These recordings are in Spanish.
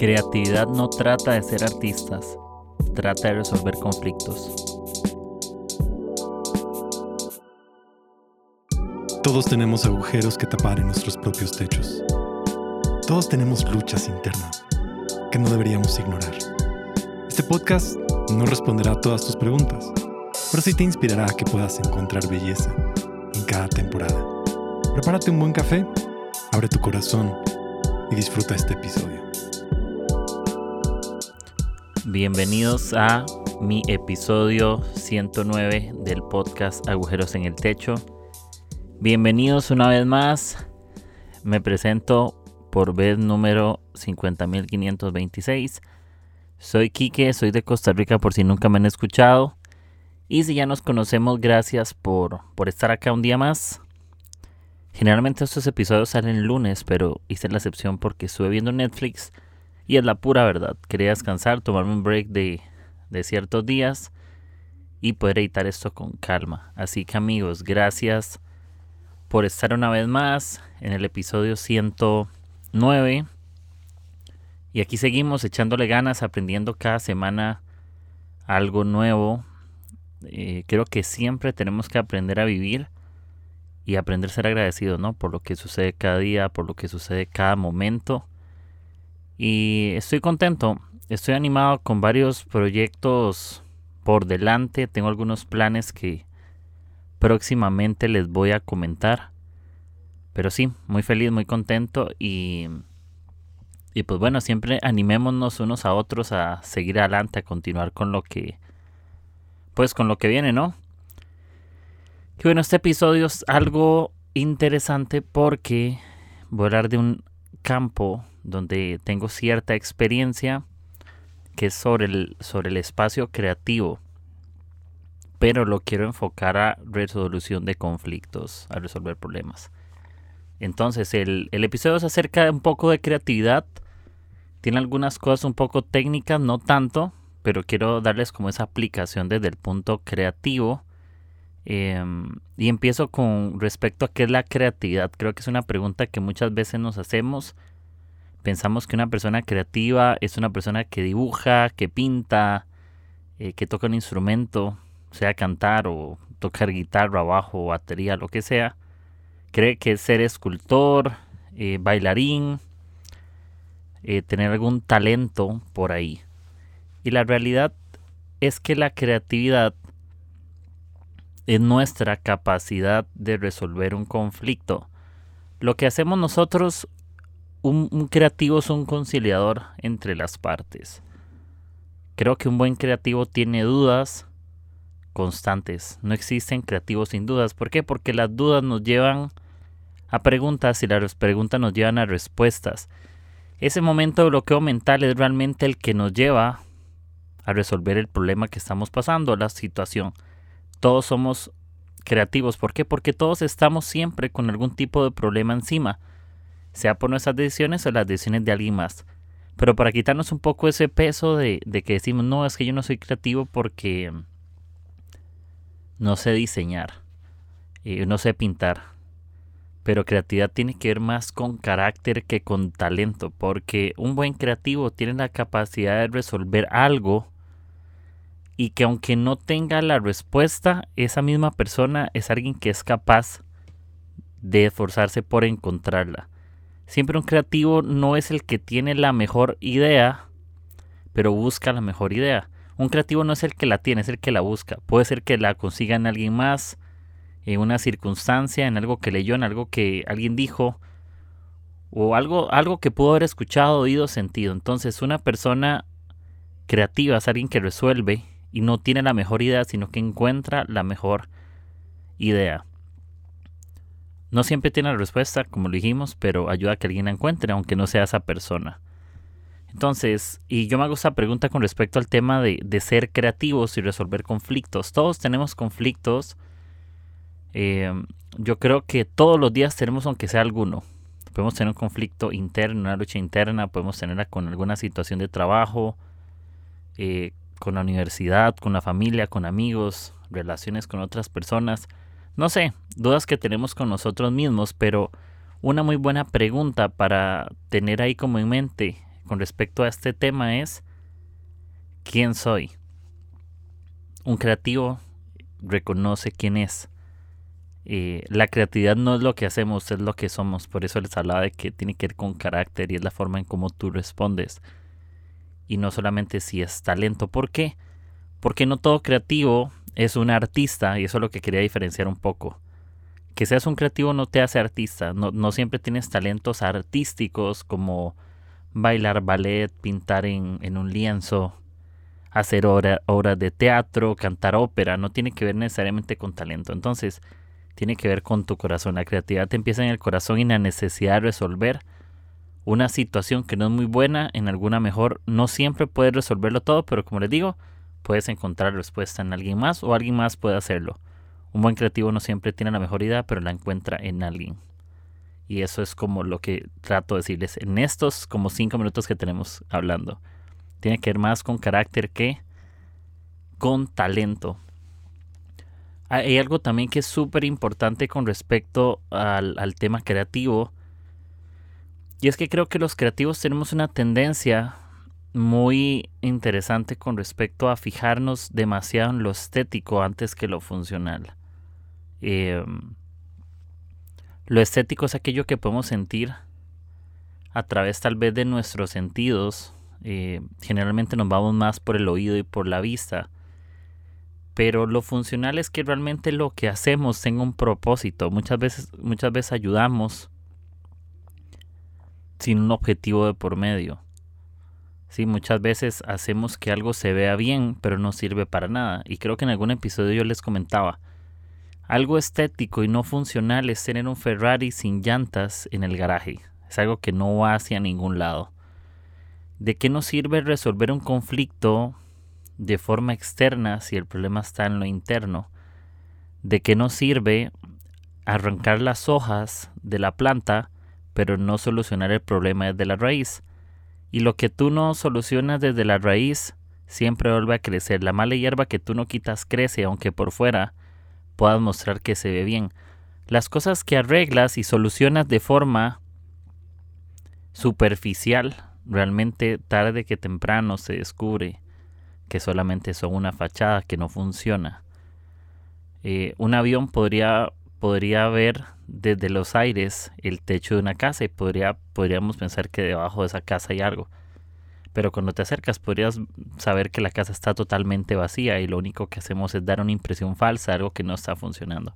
Creatividad no trata de ser artistas, trata de resolver conflictos. Todos tenemos agujeros que tapar en nuestros propios techos. Todos tenemos luchas internas que no deberíamos ignorar. Este podcast no responderá a todas tus preguntas, pero sí te inspirará a que puedas encontrar belleza en cada temporada. Prepárate un buen café, abre tu corazón y disfruta este episodio. Bienvenidos a mi episodio 109 del podcast Agujeros en el Techo. Bienvenidos una vez más. Me presento por vez número 50.526. Soy Quique, soy de Costa Rica por si nunca me han escuchado. Y si ya nos conocemos, gracias por, por estar acá un día más. Generalmente estos episodios salen lunes, pero hice la excepción porque estuve viendo Netflix y es la pura verdad. Quería descansar, tomarme un break de, de ciertos días y poder editar esto con calma. Así que amigos, gracias por estar una vez más en el episodio 109. Y aquí seguimos echándole ganas, aprendiendo cada semana algo nuevo. Eh, creo que siempre tenemos que aprender a vivir y aprender a ser agradecido, ¿no? Por lo que sucede cada día, por lo que sucede cada momento. Y estoy contento, estoy animado con varios proyectos por delante, tengo algunos planes que próximamente les voy a comentar. Pero sí, muy feliz, muy contento y, y pues bueno, siempre animémonos unos a otros a seguir adelante, a continuar con lo que, pues con lo que viene, ¿no? Que bueno, este episodio es algo interesante porque voy a hablar de un campo donde tengo cierta experiencia que es sobre el, sobre el espacio creativo. Pero lo quiero enfocar a resolución de conflictos, a resolver problemas. Entonces, el, el episodio se acerca un poco de creatividad. Tiene algunas cosas un poco técnicas, no tanto, pero quiero darles como esa aplicación desde el punto creativo Em, y empiezo con respecto a qué es la creatividad. Creo que es una pregunta que muchas veces nos hacemos. Pensamos que una persona creativa es una persona que dibuja, que pinta, eh, que toca un instrumento, sea cantar o tocar guitarra, bajo, batería, lo que sea. Cree que ser escultor, eh, bailarín, eh, tener algún talento por ahí. Y la realidad es que la creatividad es nuestra capacidad de resolver un conflicto. Lo que hacemos nosotros, un, creativo es un conciliador entre las partes. Creo que un buen creativo tiene dudas constantes. No existen creativos sin dudas. ¿Por qué? Porque las dudas nos llevan a preguntas y las preguntas nos llevan a respuestas. Ese momento de bloqueo mental es realmente el que nos lleva a resolver el problema que estamos pasando, la situación todos somos creativos. ¿Por qué? Porque todos estamos siempre con algún tipo de problema encima, sea por nuestras decisiones o las decisiones de alguien más. Pero para quitarnos un poco ese peso de, que decimos, no, es que yo no soy creativo porque no sé diseñar, y no sé pintar. Pero creatividad tiene que ver más con carácter que con talento, porque un buen creativo tiene la capacidad de resolver algo y que aunque no tenga la respuesta, esa misma persona es alguien que es capaz de esforzarse por encontrarla. Siempre un creativo no es el que tiene la mejor idea, pero busca la mejor idea. Un creativo no es el que la tiene, es el que la busca. Puede ser que la consiga en alguien más, en una circunstancia, en algo que leyó, en algo que alguien dijo, o algo, algo que pudo haber escuchado, oído, sentido. Entonces, una persona creativa es alguien que resuelve y no tiene la mejor idea, sino que encuentra la mejor idea. No siempre tiene la respuesta, como lo dijimos, pero ayuda a que alguien la encuentre, aunque no sea esa persona. Entonces, y yo me hago esta pregunta con respecto al tema de, ser creativos y resolver conflictos. Todos tenemos conflictos. Eh, yo creo que todos los días tenemos, aunque sea alguno. Podemos tener un conflicto interno, una lucha interna, podemos tenerla con alguna situación de trabajo, eh, con la universidad, con la familia, con amigos, relaciones con otras personas. No sé, dudas que tenemos con nosotros mismos, pero una muy buena pregunta para tener ahí como en mente con respecto a este tema es quién soy. Un creativo reconoce quién es. Eh, la creatividad no es lo que hacemos, es lo que somos. Por eso les hablaba de que tiene que ver con carácter y es la forma en cómo tú respondes. Y no solamente si es talento. ¿Por qué? Porque no todo creativo es un artista y eso es lo que quería diferenciar un poco. Que seas un creativo no te hace artista. No, siempre tienes talentos artísticos como bailar ballet, pintar en, un lienzo, hacer obras de teatro, cantar ópera. No tiene que ver necesariamente con talento. Entonces, tiene que ver con tu corazón. La creatividad te empieza en el corazón y en la necesidad de resolver una situación que no es muy buena, en alguna mejor. No siempre puedes resolverlo todo, pero como les digo, puedes encontrar respuesta en alguien más o alguien más puede hacerlo. Un buen creativo no siempre tiene la mejor idea, pero la encuentra en alguien. Y eso es como lo que trato de decirles en estos como cinco minutos que tenemos hablando. Tiene que ver más con carácter que con talento. Hay algo también que es súper importante con respecto al, al tema creativo. Y es que creo que los creativos tenemos una tendencia muy interesante con respecto a fijarnos demasiado en lo estético antes que lo funcional. Em, lo estético es aquello que podemos sentir a través tal vez de nuestros sentidos. Eh, generalmente nos vamos más por el oído y por la vista. Pero lo funcional es que realmente lo que hacemos tenga un propósito. Muchas veces, muchas veces ayudamos sin un objetivo de por medio. Sí, muchas veces hacemos que algo se vea bien, pero no sirve para nada. Y creo que en algún episodio yo les comentaba, algo estético y no funcional es tener un Ferrari sin llantas en el garaje. Es algo que no va hacia ningún lado. ¿De qué nos sirve resolver un conflicto de forma externa si el problema está en lo interno? ¿De qué nos sirve arrancar las hojas de la planta pero no solucionar el problema desde la raíz? Y lo que tú no solucionas desde la raíz siempre vuelve a crecer. La mala hierba que tú no quitas crece, aunque por fuera puedas mostrar que se ve bien. Las cosas que arreglas y solucionas de forma superficial, realmente tarde que temprano se descubre que solamente son una fachada que no funciona. Eh, un avión podría, podría ver desde los aires el techo de una casa y podría, podríamos pensar que debajo de esa casa hay algo. Pero cuando te acercas podrías saber que la casa está totalmente vacía y lo único que hacemos es dar una impresión falsa, algo que no está funcionando.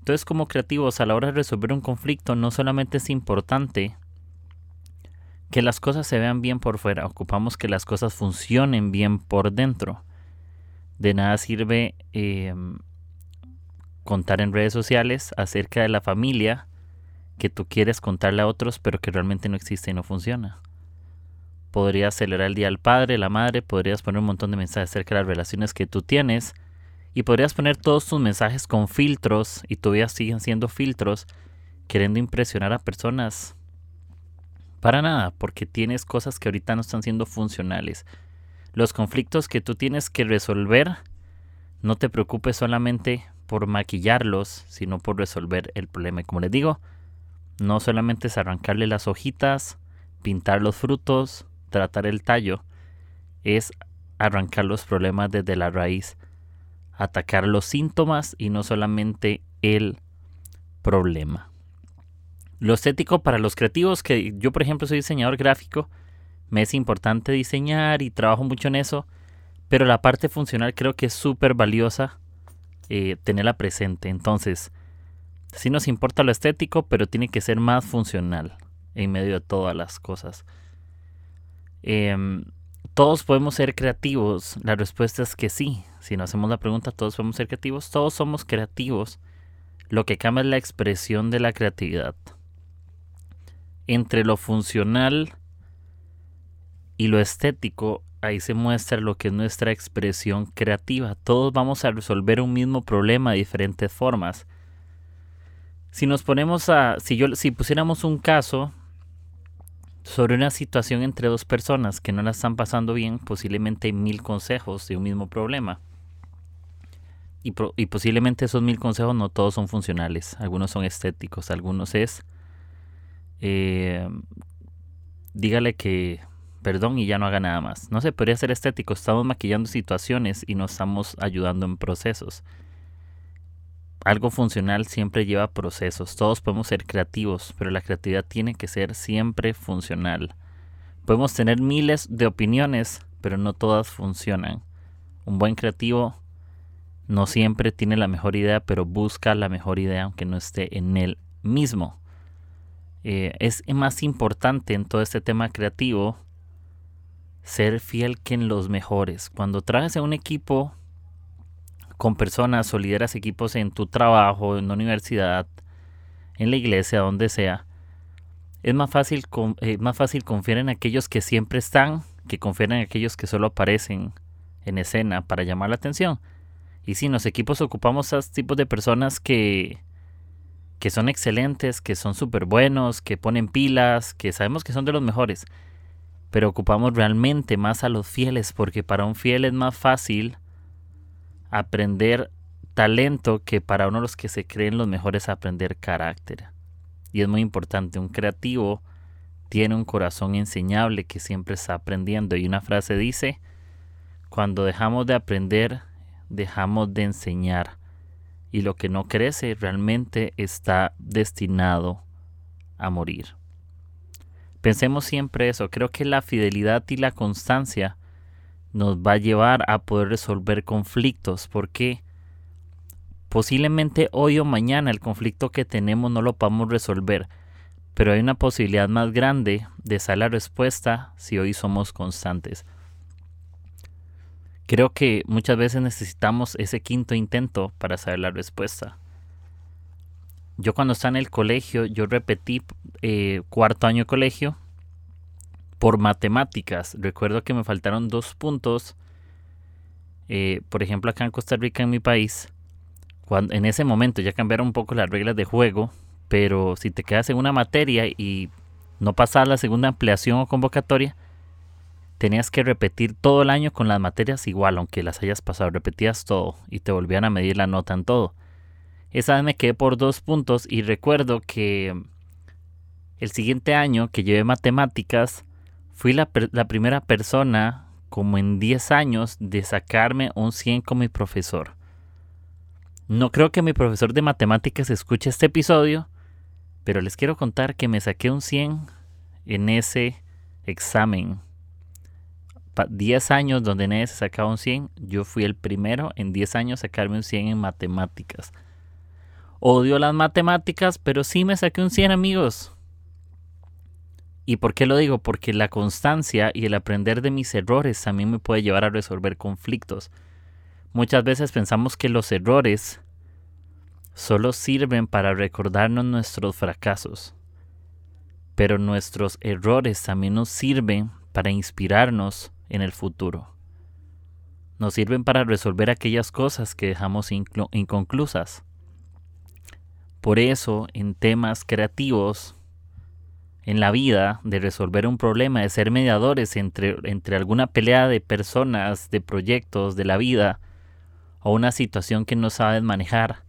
Entonces como creativos a la hora de resolver un conflicto no solamente es importante que las cosas se vean bien por fuera, ocupamos que las cosas funcionen bien por dentro. De nada sirve eh, contar en redes sociales acerca de la familia que tú quieres contarle a otros pero que realmente no existe y no funciona. Podrías celebrar el Día del Padre, la Madre, podrías poner un montón de mensajes acerca de las relaciones que tú tienes y podrías poner todos tus mensajes con filtros y todavía siguen siendo filtros queriendo impresionar a personas. Para nada, porque tienes cosas que ahorita no están siendo funcionales. Los conflictos que tú tienes que resolver, no te preocupes solamente por maquillarlos, sino por resolver el problema. Y como les digo, no solamente es arrancarle las hojitas, pintar los frutos, tratar el tallo, es arrancar los problemas desde la raíz, atacar los síntomas y no solamente el problema. Lo estético para los creativos, que yo por ejemplo soy diseñador gráfico, me es importante diseñar y trabajo mucho en eso, pero la parte funcional creo que es súper valiosa eh, tenerla presente. Entonces, sí nos importa lo estético, pero tiene que ser más funcional en medio de todas las cosas. Em, todos podemos ser creativos. La respuesta es que sí. Si nos hacemos la pregunta, todos podemos ser creativos. Todos somos creativos. Lo que cambia es la expresión de la creatividad. Entre lo funcional y lo estético ahí se muestra lo que es nuestra expresión creativa. Todos vamos a resolver un mismo problema de diferentes formas. Si nos ponemos a, si yo, si pusiéramos un caso sobre una situación entre dos personas que no la están pasando bien, posiblemente hay mil consejos de un mismo problema. Y, posiblemente esos mil consejos no todos son funcionales, algunos son estéticos, algunos es eh, dígale que perdón y ya no haga nada más. No se podría ser estético, estamos maquillando situaciones y no estamos ayudando en procesos. Algo funcional siempre lleva procesos. Todos podemos ser creativos, pero la creatividad tiene que ser siempre funcional. Podemos tener miles de opiniones, pero no todas funcionan. Un buen creativo no siempre tiene la mejor idea, pero busca la mejor idea aunque no esté en él mismo. Eh, es más importante en todo este tema creativo ser fiel que en los mejores. Cuando traes a un equipo con personas o lideras equipos en tu trabajo, en la universidad, en la iglesia, donde sea, es más fácil, eh, más fácil confiar en aquellos que siempre están que confiar en aquellos que solo aparecen en escena para llamar la atención. Y si los equipos ocupamos a tipos de personas que, que son excelentes, que son súper buenos, que ponen pilas, que sabemos que son de los mejores pero ocupamos realmente más a los fieles porque para un fiel es más fácil aprender talento que para uno de los que se creen los mejores aprender carácter. Y es muy importante, un creativo tiene un corazón enseñable que siempre está aprendiendo. Y una frase dice, cuando dejamos de aprender, dejamos de enseñar. Y lo que no crece realmente está destinado a morir. Pensemos siempre eso. Creo que la fidelidad y la constancia nos va a llevar a poder resolver conflictos. Porque posiblemente hoy o mañana el conflicto que tenemos no lo podamos resolver. Pero hay una posibilidad más grande de salir la respuesta si hoy somos constantes. Creo que muchas veces necesitamos ese quinto intento para saber la respuesta. Yo cuando estaba en el colegio, yo repetí eh, cuarto año de colegio por matemáticas. Recuerdo que me faltaron dos puntos. Eh, por ejemplo, acá en Costa Rica, en mi país, en ese momento ya cambiaron un poco las reglas de juego, pero si te quedas en una materia y no pasas la segunda ampliación o convocatoria, tenías que repetir todo el año con las materias igual, aunque las hayas pasado, repetías todo y te volvían a medir la nota en todo. Esa vez me quedé por dos puntos y recuerdo que el siguiente año que llevé matemáticas, fui la, primera persona como en 10 años de sacarme un 100 con mi profesor. No creo que mi profesor de matemáticas escuche este episodio, pero les quiero contar que me saqué un 100 en ese examen. 10 años donde nadie se sacaba un 100, yo fui el primero en 10 años sacarme un 100 en matemáticas. Odio las matemáticas, pero sí me saqué un 100 amigos. ¿Y por qué lo digo? Porque la constancia y el aprender de mis errores también me puede llevar a resolver conflictos. Muchas veces pensamos que los errores solo sirven para recordarnos nuestros fracasos, pero nuestros errores también nos sirven para inspirarnos en el futuro. Nos sirven para resolver aquellas cosas que dejamos inconclusas. Por eso, en temas creativos, en la vida de resolver un problema, de ser mediadores entre, entre alguna pelea de personas, de proyectos, de la vida, o una situación que no sabes manejar,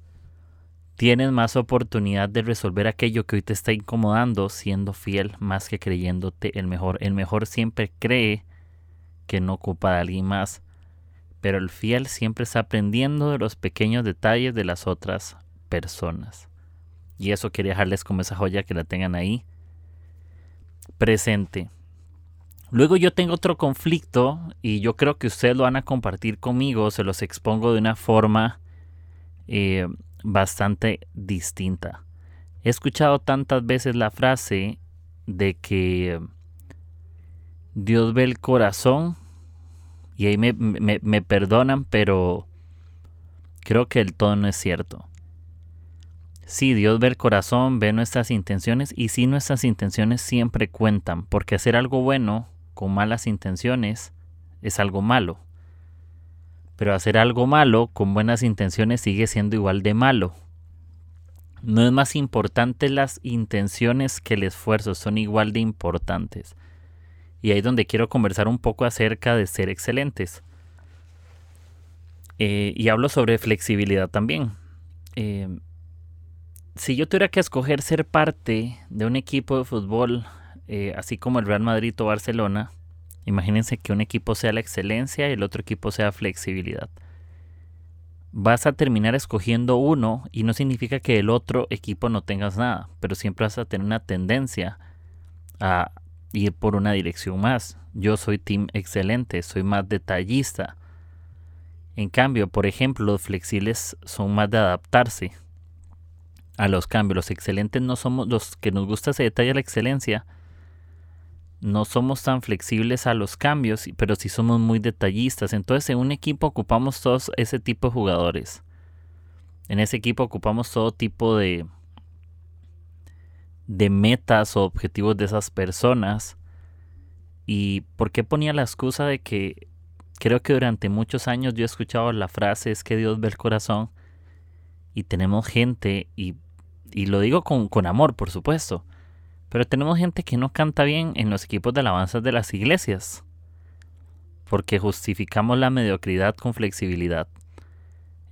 tienes más oportunidad de resolver aquello que hoy te está incomodando siendo fiel más que creyéndote el mejor. El mejor siempre cree que no ocupa de alguien más, pero el fiel siempre está aprendiendo de los pequeños detalles de las otras personas. Y eso quería dejarles como esa joya que la tengan ahí presente. Luego yo tengo otro conflicto y yo creo que ustedes lo van a compartir conmigo, se los expongo de una forma eh, bastante distinta. He escuchado tantas veces la frase de que Dios ve el corazón y ahí me, me perdonan, pero creo que el todo no es cierto. Sí, Dios ve el corazón, ve nuestras intenciones y sí nuestras intenciones siempre cuentan, porque hacer algo bueno con malas intenciones es algo malo. Pero hacer algo malo con buenas intenciones sigue siendo igual de malo. No es más importante las intenciones que el esfuerzo, son igual de importantes. Y ahí es donde quiero conversar un poco acerca de ser excelentes. Eh, y hablo sobre flexibilidad también. Eh, si yo tuviera que escoger ser parte de un equipo de fútbol eh, así como el Real Madrid o Barcelona, imagínense que un equipo sea la excelencia y el otro equipo sea flexibilidad. Vas a terminar escogiendo uno y no significa que el otro equipo no tengas nada, pero siempre vas a tener una tendencia a ir por una dirección más. Yo soy team excelente, soy más detallista. En cambio, por ejemplo, los flexibles son más de adaptarse a los cambios. Los excelentes no somos los que nos gusta ese detalle la excelencia. No somos tan flexibles a los cambios, pero sí somos muy detallistas. Entonces, en un equipo ocupamos todos ese tipo de jugadores. En ese equipo ocupamos todo tipo de de metas o objetivos de esas personas. ¿Y por qué ponía la excusa de que creo que durante muchos años yo he escuchado la frase es que Dios ve el corazón y tenemos gente, y, y lo digo con, con, amor por supuesto, pero tenemos gente que no canta bien en los equipos de alabanzas de las iglesias, porque justificamos la mediocridad con flexibilidad.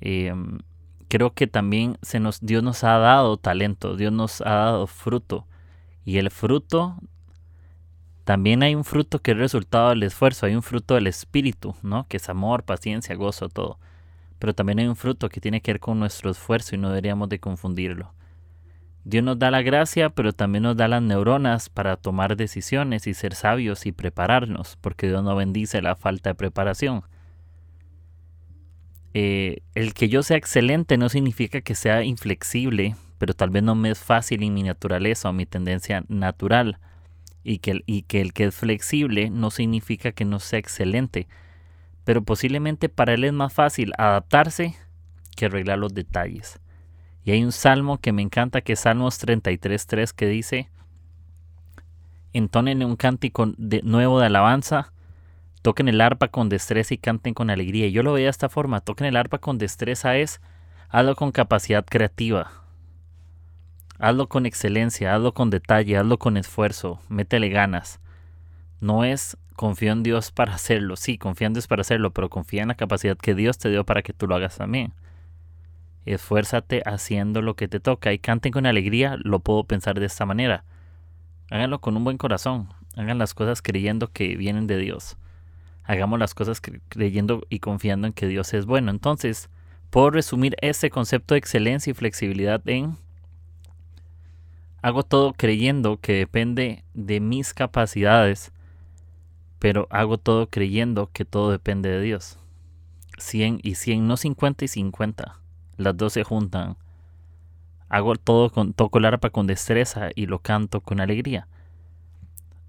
Eh, creo que también se nos, Dios nos ha dado talento, Dios nos ha dado fruto. Y el fruto, también hay un fruto que es resultado del esfuerzo, hay un fruto del espíritu, ¿no? Que es amor, paciencia, gozo, todo. Pero también hay un fruto que tiene que ver con nuestro esfuerzo y no deberíamos de confundirlo. Dios nos da la gracia, pero también nos da las neuronas para tomar decisiones y ser sabios y prepararnos, porque Dios no bendice la falta de preparación. Eh, el que yo sea excelente no significa que sea inflexible, pero tal vez no me es fácil en mi naturaleza o mi tendencia natural. Y que, y que el que es flexible no significa que no sea excelente, pero posiblemente para él es más fácil adaptarse que arreglar los detalles. Y hay un salmo que me encanta, que es Salmos 33.3, que dice, entonen un cántico de, nuevo de alabanza toquen el arpa con destreza y canten con alegría. yo lo veía de esta forma, toquen el arpa con destreza es, hazlo con capacidad creativa, hazlo con excelencia, hazlo con detalle, hazlo con esfuerzo, métele ganas. No es confío en Dios para hacerlo, sí, confía en Dios para hacerlo, pero confía en la capacidad que Dios te dio para que tú lo hagas también. Esfuérzate haciendo lo que te toca y canten con alegría, lo puedo pensar de esta manera. Háganlo con un buen corazón, hagan las cosas creyendo que vienen de Dios hagamos las cosas creyendo y confiando en que Dios es bueno. Entonces, puedo resumir ese concepto de excelencia y flexibilidad en hago todo creyendo que depende de mis capacidades, pero hago todo creyendo que todo depende de Dios. 100 y 100, no 50 y 50. Las dos se juntan. Hago todo con toco el arpa con destreza y lo canto con alegría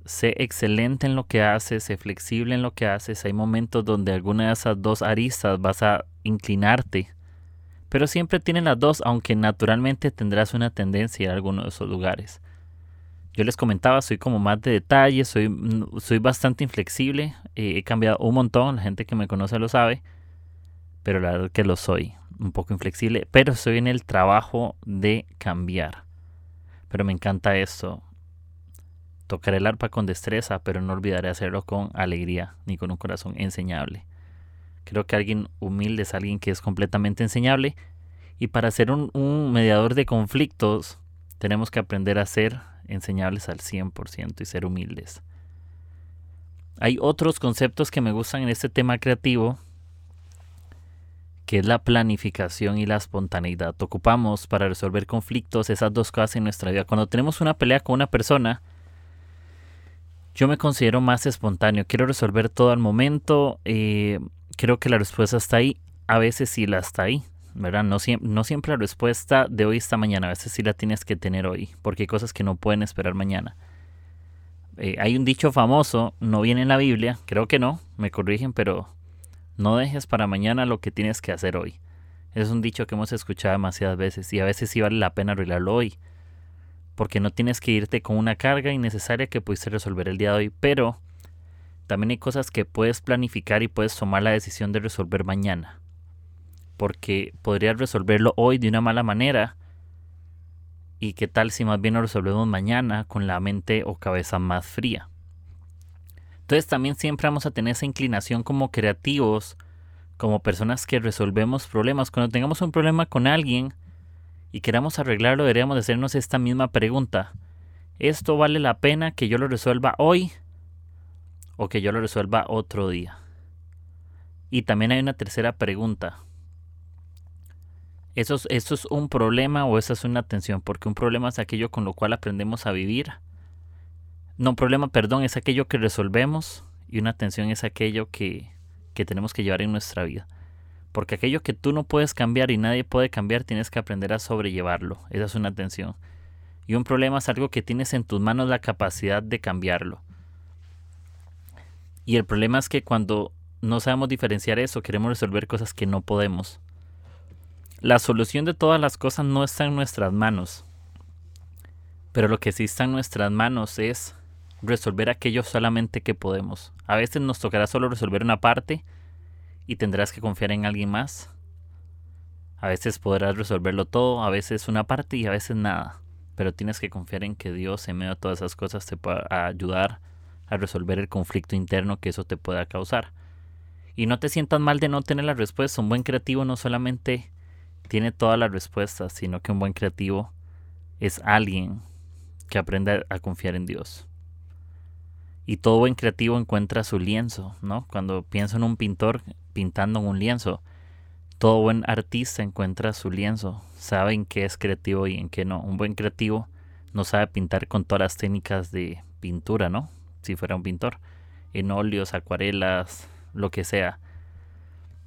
sé excelente en lo que haces, sé flexible en lo que haces. Hay momentos donde alguna de esas dos aristas vas a inclinarte. Pero siempre tienen las dos, aunque naturalmente tendrás una tendencia a alguno de esos lugares. Yo les comentaba, soy como más de detalle, soy, mm, soy bastante inflexible. Eh, he cambiado un montón, la gente que me conoce lo sabe. Pero la verdad que lo soy, un poco inflexible. Pero estoy en el trabajo de cambiar. Pero me encanta esto Tocaré el arpa con destreza, pero no olvidaré hacerlo con alegría ni con un corazón enseñable. Creo que alguien humilde es alguien que es completamente enseñable y para ser un, un mediador de conflictos tenemos que aprender a ser enseñables al 100% y ser humildes. Hay otros conceptos que me gustan en este tema creativo, que es la planificación y la espontaneidad. Ocupamos para resolver conflictos esas dos cosas en nuestra vida. Cuando tenemos una pelea con una persona, yo me considero más espontáneo, quiero resolver todo al momento, eh, creo que la respuesta está ahí, a veces sí la está ahí, ¿verdad? No, siempre la respuesta de hoy está mañana, a veces sí la tienes que tener hoy, porque hay cosas que no pueden esperar mañana. Eh, hay un dicho famoso, no viene en la Biblia, creo que no, me corrigen, pero no dejes para mañana lo que tienes que hacer hoy. Es un dicho que hemos escuchado demasiadas veces y a veces sí vale la pena arreglarlo hoy porque no tienes que irte con una carga innecesaria que pudiste resolver el día de hoy, pero también hay cosas que puedes planificar y puedes tomar la decisión de resolver mañana, porque podrías resolverlo hoy de una mala manera y qué tal si más bien lo resolvemos mañana con la mente o cabeza más fría. Entonces también siempre vamos a tener esa inclinación como creativos, como personas que resolvemos problemas. Cuando tengamos un problema con alguien, y queramos arreglarlo, deberíamos hacernos esta misma pregunta. ¿esto vale la pena que yo lo resuelva hoy o que yo lo resuelva otro día? Y también hay una tercera pregunta. ¿Eso es, ¿Eso es un problema o esa es una tensión? Porque un problema es aquello con lo cual aprendemos a vivir. No, problema, perdón, es aquello que resolvemos y una tensión es aquello que, que tenemos que llevar en nuestra vida. Porque aquello que tú no puedes cambiar y nadie puede cambiar, tienes que aprender a sobrellevarlo. Esa es una tensión. Y un problema es algo que tienes en tus manos la capacidad de cambiarlo. Y el problema es que cuando no sabemos diferenciar eso, queremos resolver cosas que no podemos. La solución de todas las cosas no está en nuestras manos. Pero lo que sí está en nuestras manos es resolver aquello solamente que podemos. A veces nos tocará solo resolver una parte y tendrás que confiar en alguien más. A veces podrás resolverlo todo, a veces una parte y a veces nada. Pero tienes que confiar en que Dios en medio de todas esas cosas te pueda ayudar a resolver el conflicto interno que eso te pueda causar. Y no te sientas mal de no tener la respuesta. Un buen creativo no solamente tiene todas las respuestas, sino que un buen creativo es alguien que aprende a confiar en Dios. Y todo buen creativo encuentra su lienzo, ¿no? Cuando pienso en un pintor pintando en un lienzo, todo buen artista encuentra su lienzo, sabe en qué es creativo y en qué no. Un buen creativo no sabe pintar con todas las técnicas de pintura, ¿no? Si fuera un pintor, en óleos, acuarelas, lo que sea.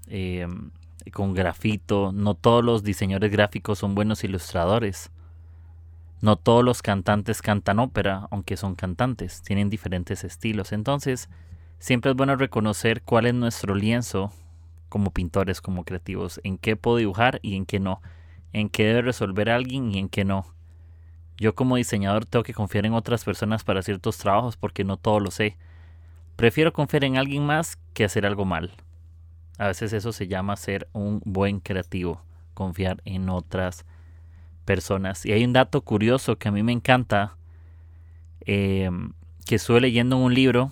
Em, con grafito, no todos los diseñadores gráficos son buenos ilustradores. No todos los cantantes cantan ópera, aunque son cantantes, tienen diferentes estilos. Entonces, siempre es bueno reconocer cuál es nuestro lienzo como pintores, como creativos, en qué puedo dibujar y en qué no, en qué debe resolver alguien y en qué no. Yo como diseñador tengo que confiar en otras personas para ciertos trabajos porque no todo lo sé. Prefiero confiar en alguien más que hacer algo mal. A veces eso se llama ser un buen creativo, confiar en otras personas personas. Y hay un dato curioso que a mí me encanta, eh, que estuve leyendo en un libro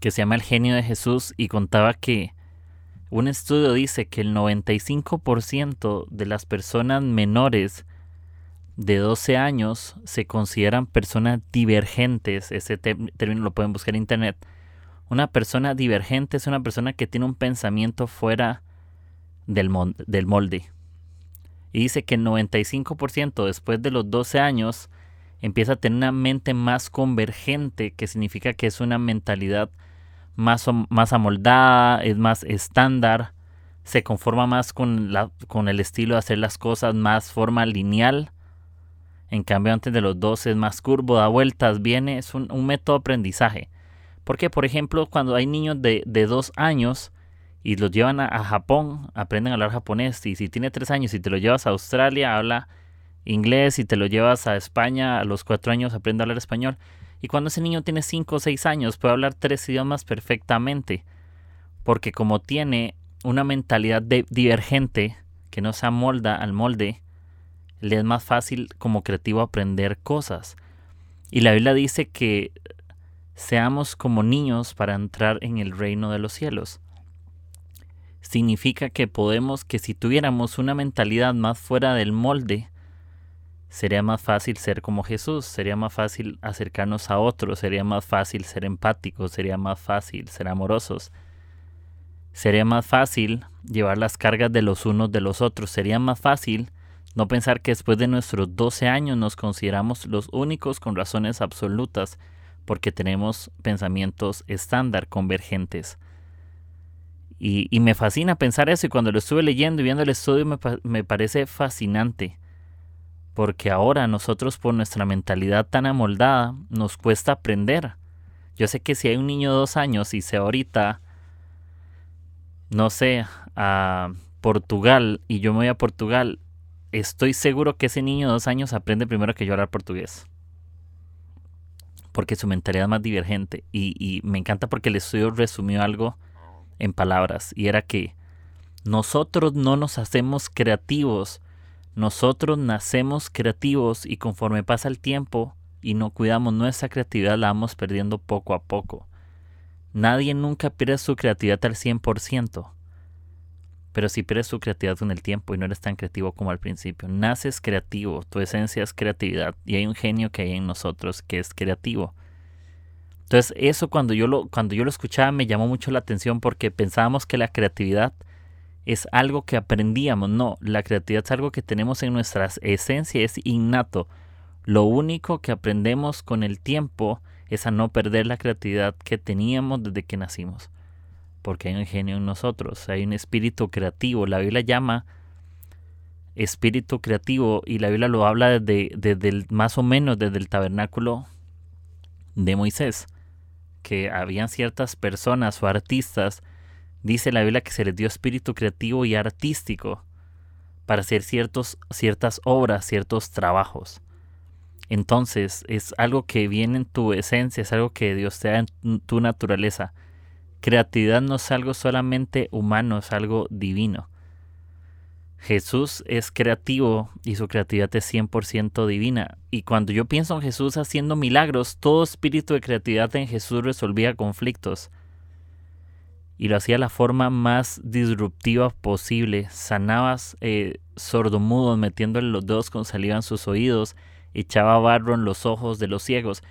que se llama El genio de Jesús y contaba que un estudio dice que el 95% de las personas menores de 12 años se consideran personas divergentes. Ese término lo pueden buscar en internet. Una persona divergente es una persona que tiene un pensamiento fuera del molde. Y dice que el 95% después de los 12 años empieza a tener una mente más convergente, que significa que es una mentalidad más, más amoldada, es más estándar, se conforma más con, la, con el estilo de hacer las cosas, más forma lineal. En cambio, antes de los 12 es más curvo, da vueltas, viene, es un, método de aprendizaje. Porque, por ejemplo, cuando hay niños de, de dos años, y los llevan a, Japón, aprenden a hablar japonés. Y si tiene tres años y te lo llevas a Australia, habla inglés. Y te lo llevas a España, a los cuatro años aprende a hablar español. Y cuando ese niño tiene cinco o seis años, puede hablar tres idiomas perfectamente. Porque como tiene una mentalidad divergente que no se amolda al molde, le es más fácil como creativo aprender cosas. Y la Biblia dice que seamos como niños para entrar en el reino de los cielos significa que podemos, que si tuviéramos una mentalidad más fuera del molde, sería más fácil ser como Jesús, sería más fácil acercarnos a otros, sería más fácil ser empáticos, sería más fácil ser amorosos, sería más fácil llevar las cargas de los unos de los otros, sería más fácil no pensar que después de nuestros 12 años nos consideramos los únicos con razones absolutas porque tenemos pensamientos estándar convergentes. Y, me fascina pensar eso y cuando lo estuve leyendo y viendo el estudio me, parece fascinante. Porque ahora nosotros por nuestra mentalidad tan amoldada nos cuesta aprender. Yo sé que si hay un niño de dos años y se ahorita, no sé, a Portugal y yo me voy a Portugal, estoy seguro que ese niño de dos años aprende primero que yo hablar portugués. Porque su mentalidad es más divergente. Y, y me encanta porque el estudio resumió algo en palabras, y era que nosotros no nos hacemos creativos, nosotros nacemos creativos y conforme pasa el tiempo y no cuidamos nuestra creatividad la vamos perdiendo poco a poco. Nadie nunca pierde su creatividad al 100%, pero si pierdes tu creatividad con el tiempo y no eres tan creativo como al principio. Naces creativo, tu esencia es creatividad y hay un genio que hay en nosotros que es creativo. Entonces eso cuando yo lo, cuando yo lo escuchaba me llamó mucho la atención porque pensábamos que la creatividad es algo que aprendíamos. No, la creatividad es algo que tenemos en nuestra esencia, es innato. Lo único que aprendemos con el tiempo es a no perder la creatividad que teníamos desde que nacimos porque hay un genio en nosotros, hay un espíritu creativo. La Biblia llama espíritu creativo y la Biblia lo habla desde, desde más o menos desde el tabernáculo de Moisés, que habían ciertas personas o artistas, dice la Biblia que se les dio espíritu creativo y artístico para hacer ciertos, ciertas obras, ciertos trabajos. Entonces es algo que viene en tu esencia, es algo que Dios te da en tu naturaleza creatividad no es algo solamente humano, es algo divino. Jesús es creativo y su creatividad es 100% divina. Y cuando yo pienso en Jesús haciendo milagros, todo espíritu de creatividad en Jesús resolvía conflictos. Y lo hacía de la forma más disruptiva posible. Sanabas eh, sordomudos metiéndole los dedos con saliva en sus oídos, echaba barro en los ojos de los ciegos.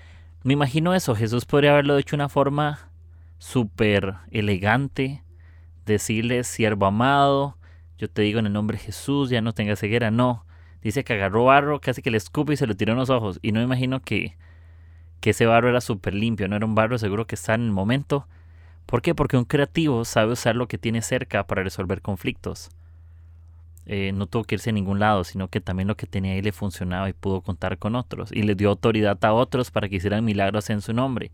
Me imagino eso, Jesús podría haberlo hecho de una forma súper elegante, decirle, siervo amado, yo te digo en el nombre de Jesús, ya no tengas ceguera. No, dice que agarró barro, casi que le escupe y se lo tiró en los ojos. Y no me imagino que, que ese barro era súper limpio, no era un barro seguro que está en el momento. ¿Por qué? Porque un creativo sabe usar lo que tiene cerca para resolver conflictos. Eh, no tuvo que irse a ningún lado, sino que también lo que tenía ahí le funcionaba y pudo contar con otros. Y le dio autoridad a otros para que hicieran milagros en su nombre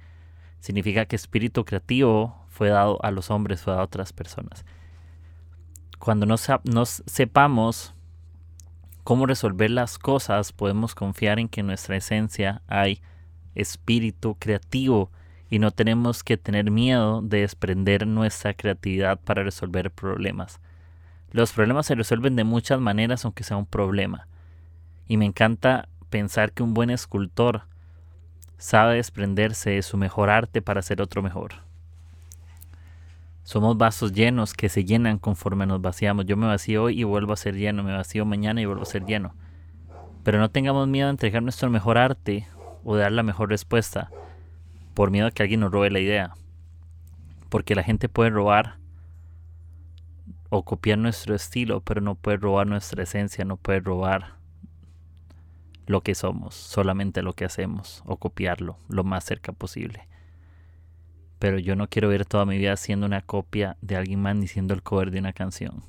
significa que espíritu creativo fue dado a los hombres, fue dado a otras personas. Cuando no, sepamos cómo resolver las cosas, podemos confiar en que en nuestra esencia hay espíritu creativo y no tenemos que tener miedo de desprender nuestra creatividad para resolver problemas. Los problemas se resuelven de muchas maneras aunque sea un problema. Y me encanta pensar que un buen escultor sabe desprenderse de su mejor arte para hacer otro mejor. Somos vasos llenos que se llenan conforme nos vaciamos. Yo me vacío hoy y vuelvo a ser lleno, me vacío mañana y vuelvo a ser lleno. Pero no tengamos miedo de entregar nuestro mejor arte o de dar la mejor respuesta por miedo a que alguien nos robe la idea. Porque la gente puede robar o copiar nuestro estilo, pero no puede robar nuestra esencia, no puede robar lo que somos, solamente lo que hacemos, o copiarlo lo más cerca posible. Pero yo no quiero ver toda mi vida siendo una copia de alguien más ni siendo el cover de una canción.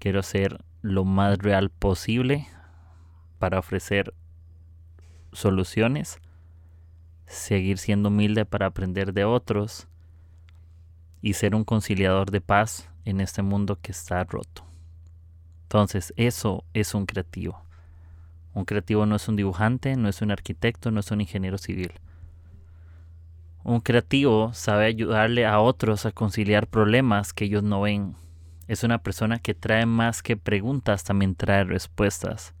Quiero ser lo más real posible para ofrecer soluciones, seguir siendo humilde para aprender de otros y ser un conciliador de paz en este mundo que está roto. Entonces, eso es un creativo. Un creativo no es un dibujante, no es un arquitecto, no es un ingeniero civil. Un creativo sabe ayudarle a otros a conciliar problemas que ellos no ven. Es una persona que trae más que preguntas, también trae respuestas.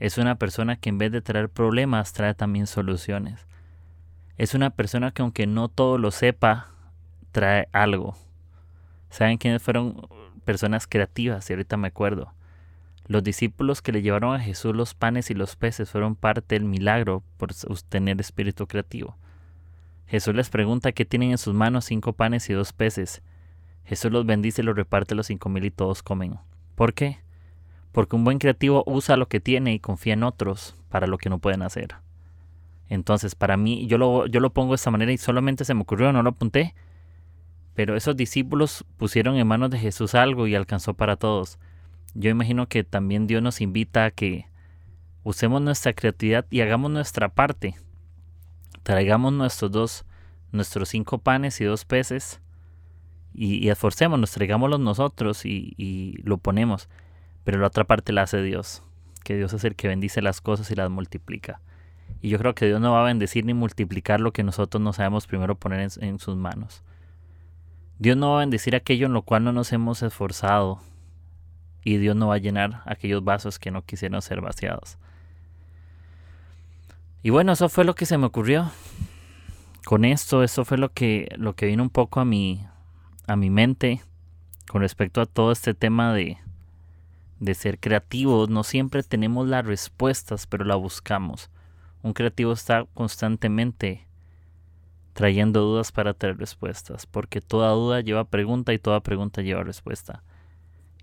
Es una persona que en vez de traer problemas, trae también soluciones. Es una persona que aunque no todo lo sepa, trae algo. ¿Saben quiénes fueron personas creativas? Y ahorita me acuerdo. Los discípulos que le llevaron a Jesús los panes y los peces fueron parte del milagro por tener espíritu creativo. Jesús les pregunta qué tienen en sus manos cinco panes y dos peces. Jesús los bendice y los reparte los cinco mil y todos comen. ¿Por qué? Porque un buen creativo usa lo que tiene y confía en otros para lo que no pueden hacer. Entonces, para mí, yo lo, yo lo pongo de esta manera y solamente se me ocurrió, no lo apunté. Pero esos discípulos pusieron en manos de Jesús algo y alcanzó para todos yo imagino que también Dios nos invita a que usemos nuestra creatividad y hagamos nuestra parte. Traigamos nuestros dos, nuestros cinco panes y dos peces y, esforcémonos, traigámoslos nosotros y, y lo ponemos. Pero la otra parte la hace Dios, que Dios es el que bendice las cosas y las multiplica. Y yo creo que Dios no va a bendecir ni multiplicar lo que nosotros no sabemos primero poner en sus manos. Dios no va a bendecir aquello en lo cual no nos hemos esforzado, y Dios no va a llenar aquellos vasos que no quisieron ser vaciados. Y bueno, eso fue lo que se me ocurrió. Con esto, eso fue lo que, lo que vino un poco a mi, a mi mente. con respecto a todo este tema de, de ser creativos, no siempre tenemos las respuestas, pero la buscamos. Un creativo está constantemente trayendo dudas para tener respuestas, porque toda duda lleva pregunta y toda pregunta lleva respuesta.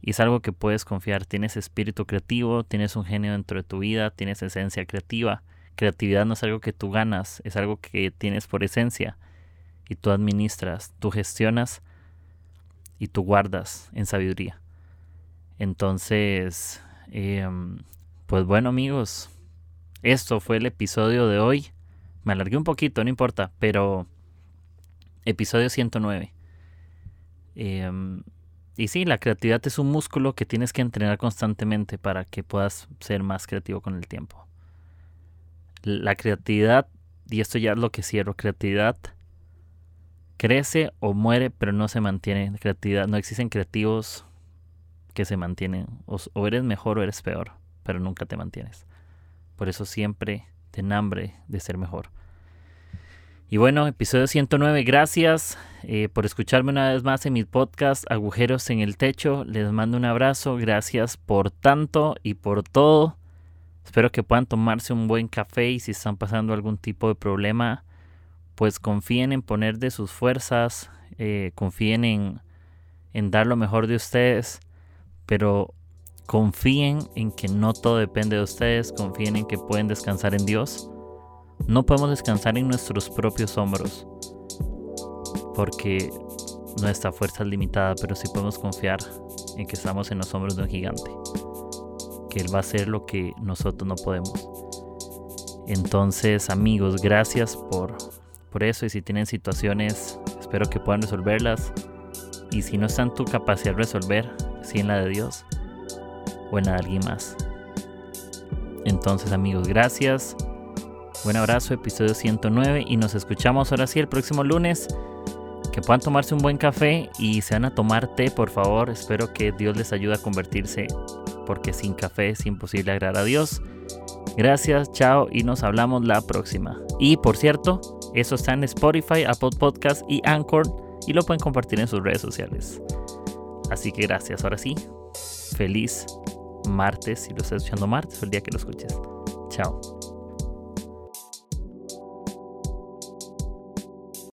Y es algo que puedes confiar, tienes espíritu creativo, tienes un genio dentro de tu vida, tienes esencia creativa. Creatividad no es algo que tú ganas, es algo que tienes por esencia y tú administras, tú gestionas y tú guardas en sabiduría. Entonces, em, pues bueno amigos, esto fue el episodio de hoy. Me alargué un poquito, no importa, pero episodio 109. Em, y sí, la creatividad es un músculo que tienes que entrenar constantemente para que puedas ser más creativo con el tiempo. La creatividad, y esto ya es lo que cierro, creatividad crece o muere, pero no se mantiene. Creatividad, no existen creativos que se mantienen. O, o eres mejor o eres peor, pero nunca te mantienes. Por eso siempre ten hambre de ser mejor. Y bueno, episodio 109, gracias eh, por escucharme una vez más en mi podcast Agujeros en el Techo. Les mando un abrazo, gracias por tanto y por todo. Espero que puedan tomarse un buen café y si están pasando algún tipo de problema, pues confíen en poner de sus fuerzas, eh, confíen en, en dar lo mejor de ustedes, pero confíen en que no todo depende de ustedes, confíen en que pueden descansar en Dios. No podemos descansar en nuestros propios hombros, porque nuestra fuerza es limitada, pero sí podemos confiar en que estamos en los hombros de un gigante, que Él va a hacer lo que nosotros no podemos. Entonces, amigos, gracias por, por eso y si tienen situaciones, espero que puedan resolverlas. Y si no está en tu capacidad de resolver, sí en la de Dios o en la de alguien más. Entonces, amigos, gracias. Buen abrazo, episodio 109 y nos escuchamos ahora sí el próximo lunes. Que puedan tomarse un buen café y se van a tomar té, por favor. Espero que Dios les ayude a convertirse porque sin café es imposible agradar a Dios. Gracias, chao y nos hablamos la próxima. Y por cierto, eso está en Spotify, Apple Podcast y Anchor y lo pueden compartir en sus redes sociales. Así que gracias, ahora sí. Feliz martes, si lo estás escuchando martes, el día que lo escuches. Chao.